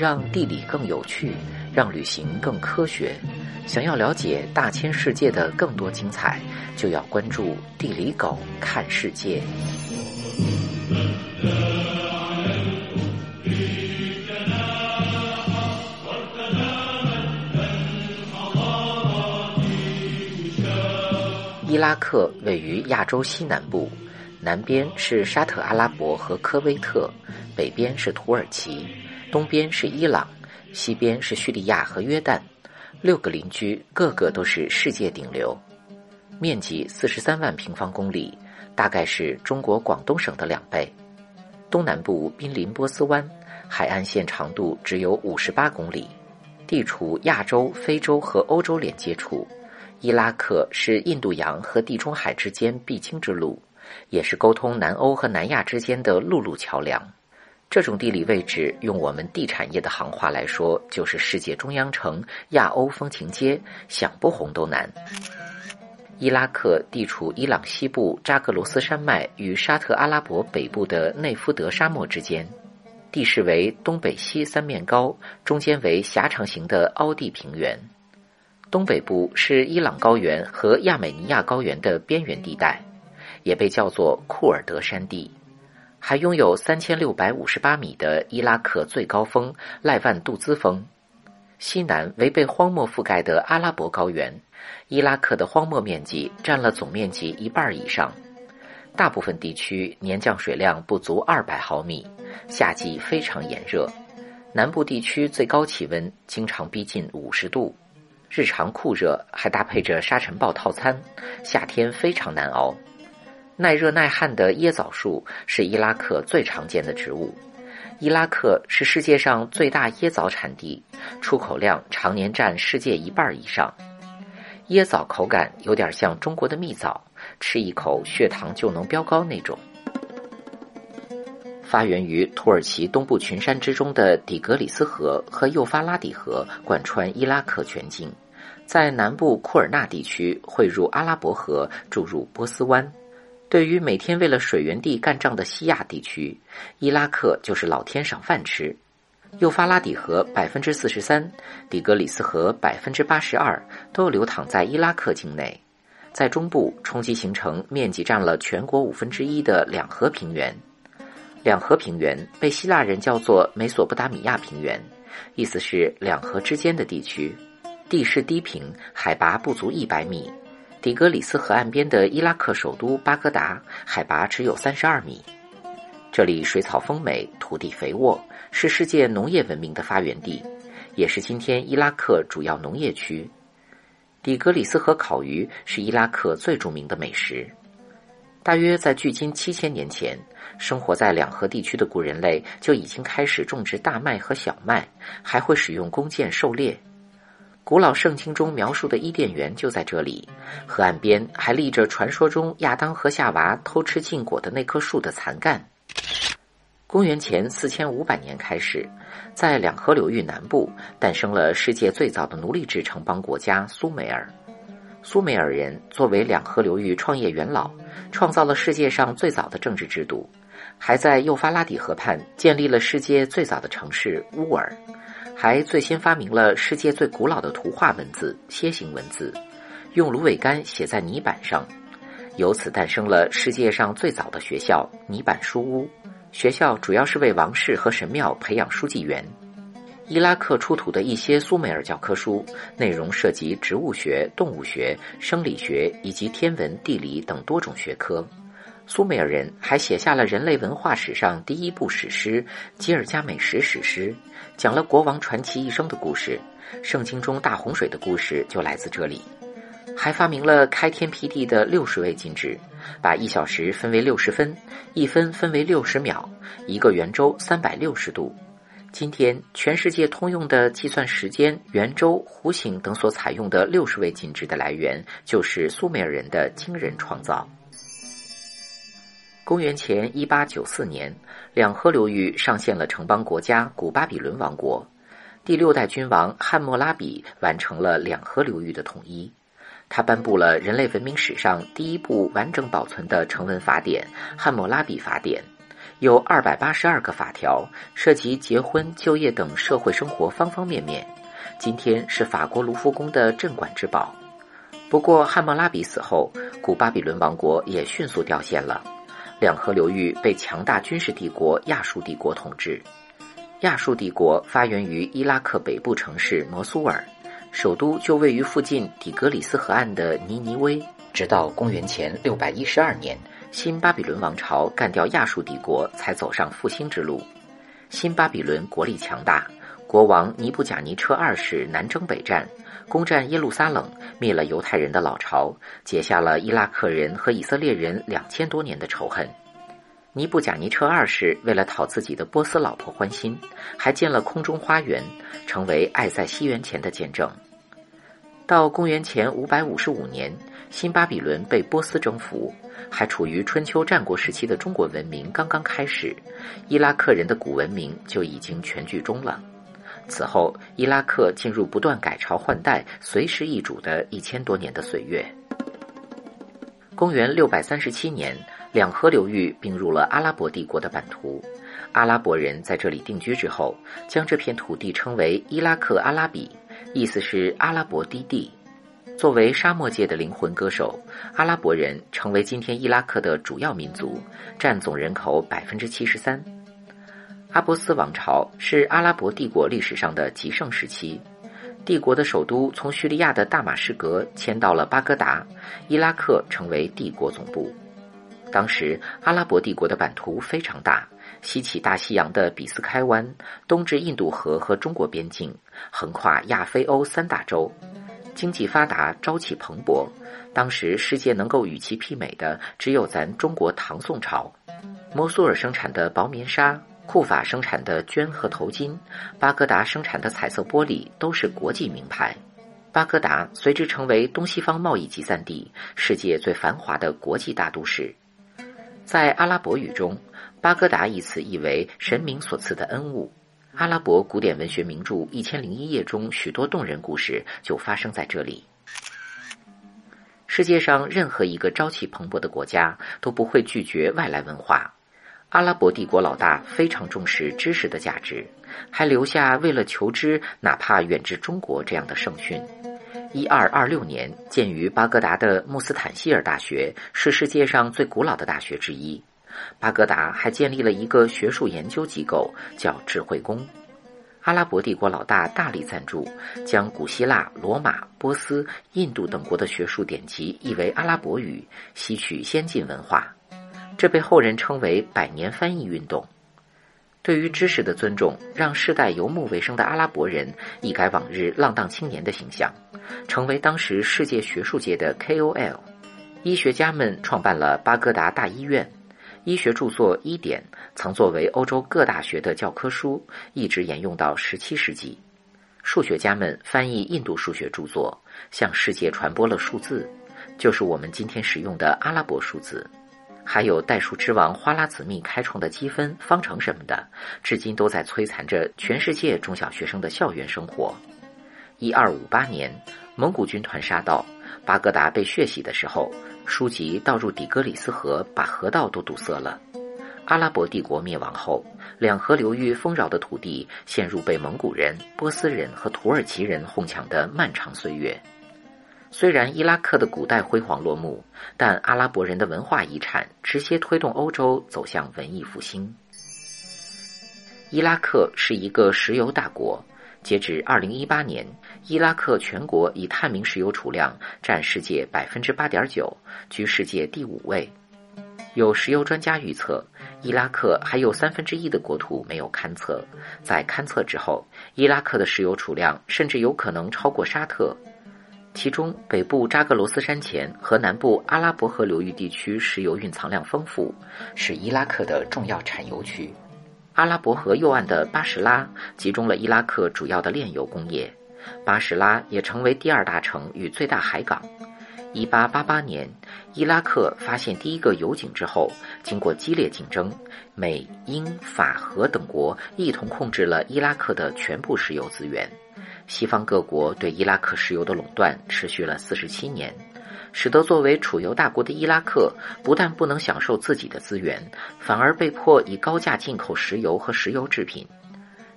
让地理更有趣，让旅行更科学。想要了解大千世界的更多精彩，就要关注地理狗看世界。伊拉克位于亚洲西南部，南边是沙特阿拉伯和科威特，北边是土耳其，东边是伊朗，西边是叙利亚和约旦。六个邻居，个个都是世界顶流。面积四十三万平方公里，大概是中国广东省的两倍。东南部濒临波斯湾，海岸线长度只有五十八公里，地处亚洲、非洲和欧洲连接处。伊拉克是印度洋和地中海之间必经之路，也是沟通南欧和南亚之间的陆路桥梁。这种地理位置，用我们地产业的行话来说，就是世界中央城、亚欧风情街，想不红都难。伊拉克地处伊朗西部扎格罗斯山脉与沙特阿拉伯北部的内夫德沙漠之间，地势为东北西三面高，中间为狭长型的凹地平原。东北部是伊朗高原和亚美尼亚高原的边缘地带，也被叫做库尔德山地，还拥有三千六百五十八米的伊拉克最高峰赖万杜兹峰。西南为被荒漠覆盖的阿拉伯高原，伊拉克的荒漠面积占了总面积一半以上，大部分地区年降水量不足二百毫米，夏季非常炎热，南部地区最高气温经常逼近五十度。日常酷热，还搭配着沙尘暴套餐，夏天非常难熬。耐热耐旱的椰枣树是伊拉克最常见的植物。伊拉克是世界上最大椰枣产地，出口量常年占世界一半以上。椰枣口感有点像中国的蜜枣，吃一口血糖就能飙高那种。发源于土耳其东部群山之中的底格里斯河和幼发拉底河贯穿伊拉克全境，在南部库尔纳地区汇入阿拉伯河，注入波斯湾。对于每天为了水源地干仗的西亚地区，伊拉克就是老天赏饭吃。幼发拉底河百分之四十三，底格里斯河百分之八十二都流淌在伊拉克境内，在中部冲击形成面积占了全国五分之一的两河平原。两河平原被希腊人叫做美索不达米亚平原，意思是两河之间的地区，地势低平，海拔不足一百米。底格里斯河岸边的伊拉克首都巴格达，海拔只有三十二米。这里水草丰美，土地肥沃，是世界农业文明的发源地，也是今天伊拉克主要农业区。底格里斯河烤鱼是伊拉克最著名的美食。大约在距今七千年前，生活在两河地区的古人类就已经开始种植大麦和小麦，还会使用弓箭狩猎。古老圣经中描述的伊甸园就在这里，河岸边还立着传说中亚当和夏娃偷吃禁果的那棵树的残干。公元前四千五百年开始，在两河流域南部诞生了世界最早的奴隶制城邦国家苏美尔。苏美尔人作为两河流域创业元老，创造了世界上最早的政治制度，还在幼发拉底河畔建立了世界最早的城市乌尔，还最先发明了世界最古老的图画文字楔形文字，用芦苇杆写在泥板上，由此诞生了世界上最早的学校泥板书屋。学校主要是为王室和神庙培养书记员。伊拉克出土的一些苏美尔教科书，内容涉及植物学、动物学、生理学以及天文、地理等多种学科。苏美尔人还写下了人类文化史上第一部史诗《吉尔加美什史诗》，讲了国王传奇一生的故事。圣经中大洪水的故事就来自这里。还发明了开天辟地的六十位进制，把一小时分为六十分，一分分为六十秒，一个圆周三百六十度。今天，全世界通用的计算时间、圆周、弧形等所采用的六十位进制的来源，就是苏美尔人的惊人创造。公元前一八九四年，两河流域上线了城邦国家古巴比伦王国，第六代君王汉谟拉比完成了两河流域的统一。他颁布了人类文明史上第一部完整保存的成文法典《汉谟拉比法典》。有二百八十二个法条，涉及结婚、就业等社会生活方方面面。今天是法国卢浮宫的镇馆之宝。不过，汉谟拉比死后，古巴比伦王国也迅速掉线了。两河流域被强大军事帝国亚述帝国统治。亚述帝国发源于伊拉克北部城市摩苏尔，首都就位于附近底格里斯河岸的尼尼微。直到公元前六百一十二年，新巴比伦王朝干掉亚述帝国，才走上复兴之路。新巴比伦国力强大。国王尼布贾尼车二世南征北战，攻占耶路撒冷，灭了犹太人的老巢，结下了伊拉克人和以色列人两千多年的仇恨。尼布贾尼车二世为了讨自己的波斯老婆欢心，还建了空中花园，成为爱在西元前的见证。到公元前五百五十五年，新巴比伦被波斯征服，还处于春秋战国时期的中国文明刚刚开始，伊拉克人的古文明就已经全剧终了。此后，伊拉克进入不断改朝换代、随时易主的一千多年的岁月。公元六百三十七年，两河流域并入了阿拉伯帝国的版图。阿拉伯人在这里定居之后，将这片土地称为伊拉克阿拉比，意思是阿拉伯低地。作为沙漠界的灵魂歌手，阿拉伯人成为今天伊拉克的主要民族，占总人口百分之七十三。阿波斯王朝是阿拉伯帝国历史上的极盛时期，帝国的首都从叙利亚的大马士革迁到了巴格达，伊拉克成为帝国总部。当时阿拉伯帝国的版图非常大，西起大西洋的比斯开湾，东至印度河和中国边境，横跨亚非欧三大洲，经济发达，朝气蓬勃。当时世界能够与其媲美的，只有咱中国唐宋朝。摩苏尔生产的薄棉纱。库法生产的绢和头巾，巴格达生产的彩色玻璃都是国际名牌。巴格达随之成为东西方贸易集散地，世界最繁华的国际大都市。在阿拉伯语中，巴格达一词意为神明所赐的恩物。阿拉伯古典文学名著《一千零一夜》中许多动人故事就发生在这里。世界上任何一个朝气蓬勃的国家都不会拒绝外来文化。阿拉伯帝国老大非常重视知识的价值，还留下为了求知，哪怕远至中国这样的圣训。一二二六年建于巴格达的穆斯坦希尔大学是世界上最古老的大学之一。巴格达还建立了一个学术研究机构，叫智慧宫。阿拉伯帝国老大大力赞助，将古希腊、罗马、波斯、印度等国的学术典籍译为阿拉伯语，吸取先进文化。这被后人称为“百年翻译运动”。对于知识的尊重，让世代游牧为生的阿拉伯人一改往日浪荡青年的形象，成为当时世界学术界的 KOL。医学家们创办了巴格达大医院，医学著作《医典》曾作为欧洲各大学的教科书，一直沿用到十七世纪。数学家们翻译印度数学著作，向世界传播了数字，就是我们今天使用的阿拉伯数字。还有袋鼠之王花剌子密开创的积分方程什么的，至今都在摧残着全世界中小学生的校园生活。一二五八年，蒙古军团杀到巴格达被血洗的时候，书籍倒入底格里斯河，把河道都堵塞了。阿拉伯帝国灭亡后，两河流域丰饶的土地陷入被蒙古人、波斯人和土耳其人哄抢的漫长岁月。虽然伊拉克的古代辉煌落幕，但阿拉伯人的文化遗产直接推动欧洲走向文艺复兴。伊拉克是一个石油大国，截至二零一八年，伊拉克全国已探明石油储量占世界百分之八点九，居世界第五位。有石油专家预测，伊拉克还有三分之一的国土没有勘测，在勘测之后，伊拉克的石油储量甚至有可能超过沙特。其中，北部扎格罗斯山前和南部阿拉伯河流域地区石油蕴藏量丰富，是伊拉克的重要产油区。阿拉伯河右岸的巴士拉集中了伊拉克主要的炼油工业，巴士拉也成为第二大城与最大海港。一八八八年，伊拉克发现第一个油井之后，经过激烈竞争，美、英、法、荷等国一同控制了伊拉克的全部石油资源。西方各国对伊拉克石油的垄断持续了四十七年，使得作为储油大国的伊拉克不但不能享受自己的资源，反而被迫以高价进口石油和石油制品。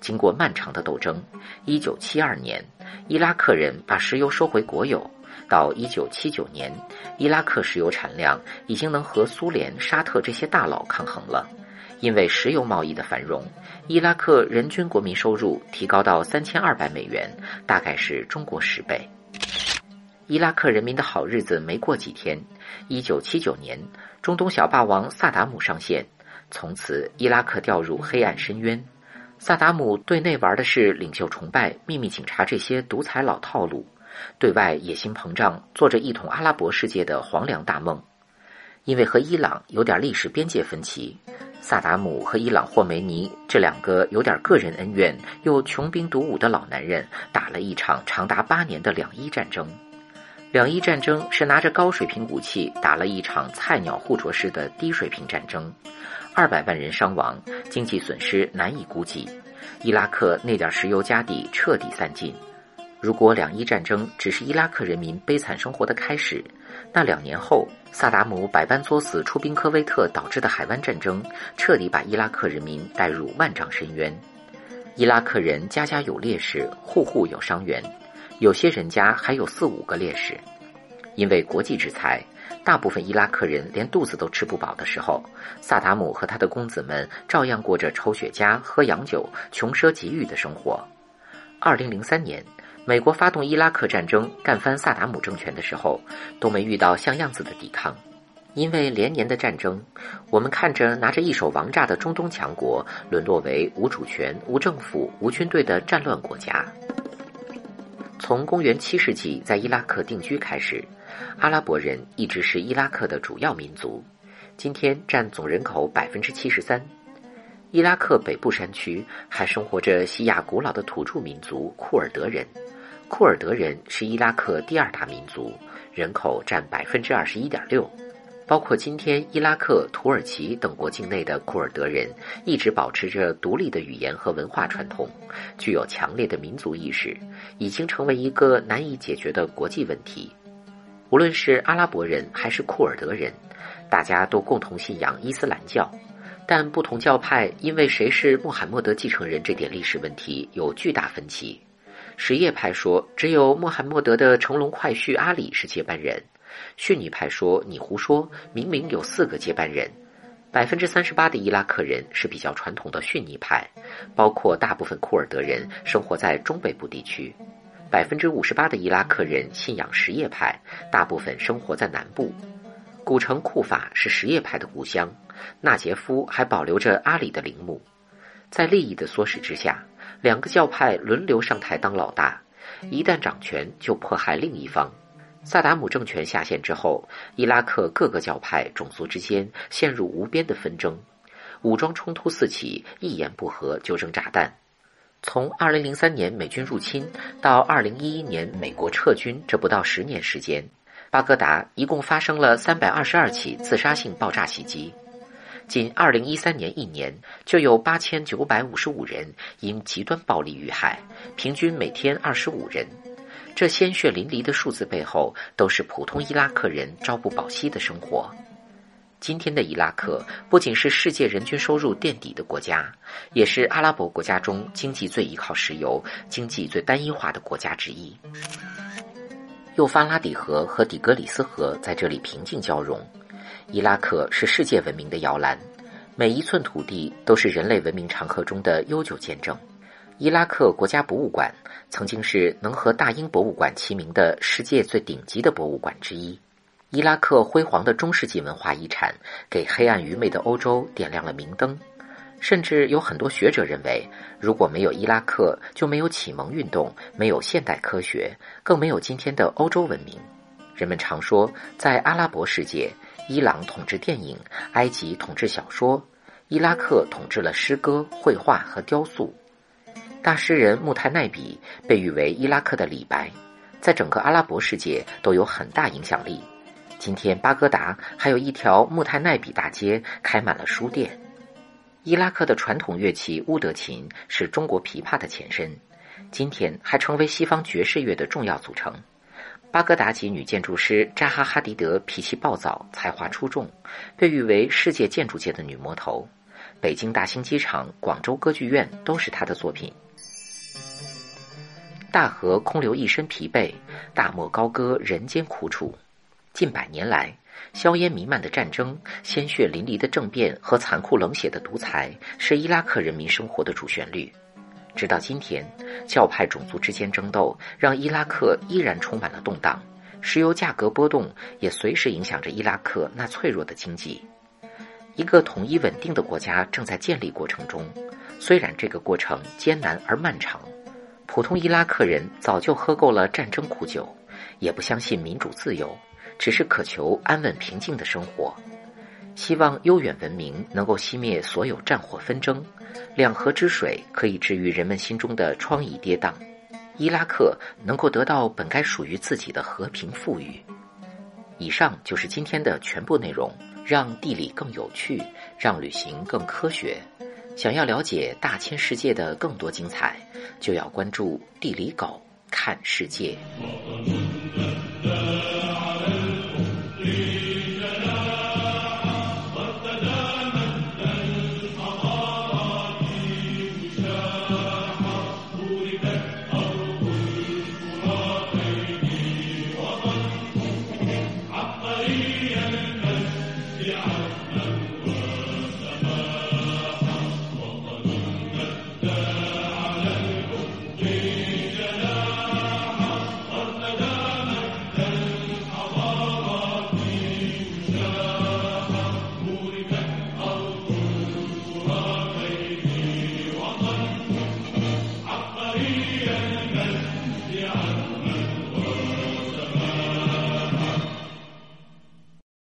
经过漫长的斗争，1972年，伊拉克人把石油收回国有。到1979年，伊拉克石油产量已经能和苏联、沙特这些大佬抗衡了。因为石油贸易的繁荣，伊拉克人均国民收入提高到3200美元，大概是中国十倍。伊拉克人民的好日子没过几天，1979年，中东小霸王萨达姆上线，从此伊拉克掉入黑暗深渊。萨达姆对内玩的是领袖崇拜、秘密警察这些独裁老套路，对外野心膨胀，做着一统阿拉伯世界的黄粱大梦。因为和伊朗有点历史边界分歧，萨达姆和伊朗霍梅尼这两个有点个人恩怨又穷兵黩武的老男人打了一场长达八年的两伊战争。两伊战争是拿着高水平武器打了一场菜鸟互啄式的低水平战争。二百万人伤亡，经济损失难以估计。伊拉克那点石油家底彻底散尽。如果两伊战争只是伊拉克人民悲惨生活的开始，那两年后萨达姆百般作死出兵科威特导致的海湾战争，彻底把伊拉克人民带入万丈深渊。伊拉克人家家有烈士，户户有伤员，有些人家还有四五个烈士。因为国际制裁。大部分伊拉克人连肚子都吃不饱的时候，萨达姆和他的公子们照样过着抽雪茄、喝洋酒、穷奢极欲的生活。二零零三年，美国发动伊拉克战争，干翻萨达姆政权的时候，都没遇到像样子的抵抗。因为连年的战争，我们看着拿着一手王炸的中东强国，沦落为无主权、无政府、无军队的战乱国家。从公元七世纪在伊拉克定居开始。阿拉伯人一直是伊拉克的主要民族，今天占总人口百分之七十三。伊拉克北部山区还生活着西亚古老的土著民族库尔德人。库尔德人是伊拉克第二大民族，人口占百分之二十一点六。包括今天伊拉克、土耳其等国境内的库尔德人，一直保持着独立的语言和文化传统，具有强烈的民族意识，已经成为一个难以解决的国际问题。无论是阿拉伯人还是库尔德人，大家都共同信仰伊斯兰教，但不同教派因为谁是穆罕默德继承人这点历史问题有巨大分歧。什叶派说只有穆罕默德的乘龙快婿阿里是接班人，逊尼派说你胡说，明明有四个接班人。百分之三十八的伊拉克人是比较传统的逊尼派，包括大部分库尔德人生活在中北部地区。百分之五十八的伊拉克人信仰什叶派，大部分生活在南部。古城库法是什叶派的故乡，纳杰夫还保留着阿里的陵墓。在利益的唆使之下，两个教派轮流上台当老大，一旦掌权就迫害另一方。萨达姆政权下线之后，伊拉克各个教派种族之间陷入无边的纷争，武装冲突四起，一言不合就扔炸弹。从二零零三年美军入侵到二零一一年美国撤军，这不到十年时间，巴格达一共发生了三百二十二起自杀性爆炸袭击。仅二零一三年一年，就有八千九百五十五人因极端暴力遇害，平均每天二十五人。这鲜血淋漓的数字背后，都是普通伊拉克人朝不保夕的生活。今天的伊拉克不仅是世界人均收入垫底的国家，也是阿拉伯国家中经济最依靠石油、经济最单一化的国家之一。幼发拉底河和底格里斯河在这里平静交融。伊拉克是世界文明的摇篮，每一寸土地都是人类文明长河中的悠久见证。伊拉克国家博物馆曾经是能和大英博物馆齐名的世界最顶级的博物馆之一。伊拉克辉煌的中世纪文化遗产给黑暗愚昧的欧洲点亮了明灯，甚至有很多学者认为，如果没有伊拉克，就没有启蒙运动，没有现代科学，更没有今天的欧洲文明。人们常说，在阿拉伯世界，伊朗统治电影，埃及统治小说，伊拉克统治了诗歌、绘画和雕塑。大诗人穆泰奈比被誉为伊拉克的李白，在整个阿拉伯世界都有很大影响力。今天，巴格达还有一条穆泰奈比大街，开满了书店。伊拉克的传统乐器乌德琴是中国琵琶的前身，今天还成为西方爵士乐的重要组成。巴格达籍女建筑师扎哈·哈迪德脾气暴躁，才华出众，被誉为世界建筑界的女魔头。北京大兴机场、广州歌剧院都是她的作品。大河空留一身疲惫，大漠高歌人间苦楚。近百年来，硝烟弥漫的战争、鲜血淋漓的政变和残酷冷血的独裁，是伊拉克人民生活的主旋律。直到今天，教派种族之间争斗让伊拉克依然充满了动荡，石油价格波动也随时影响着伊拉克那脆弱的经济。一个统一稳定的国家正在建立过程中，虽然这个过程艰难而漫长，普通伊拉克人早就喝够了战争苦酒，也不相信民主自由，只是渴求安稳平静的生活。希望悠远文明能够熄灭所有战火纷争，两河之水可以治愈人们心中的疮痍跌宕，伊拉克能够得到本该属于自己的和平富裕。以上就是今天的全部内容，让地理更有趣，让旅行更科学。想要了解大千世界的更多精彩，就要关注地理狗看世界。Yeah.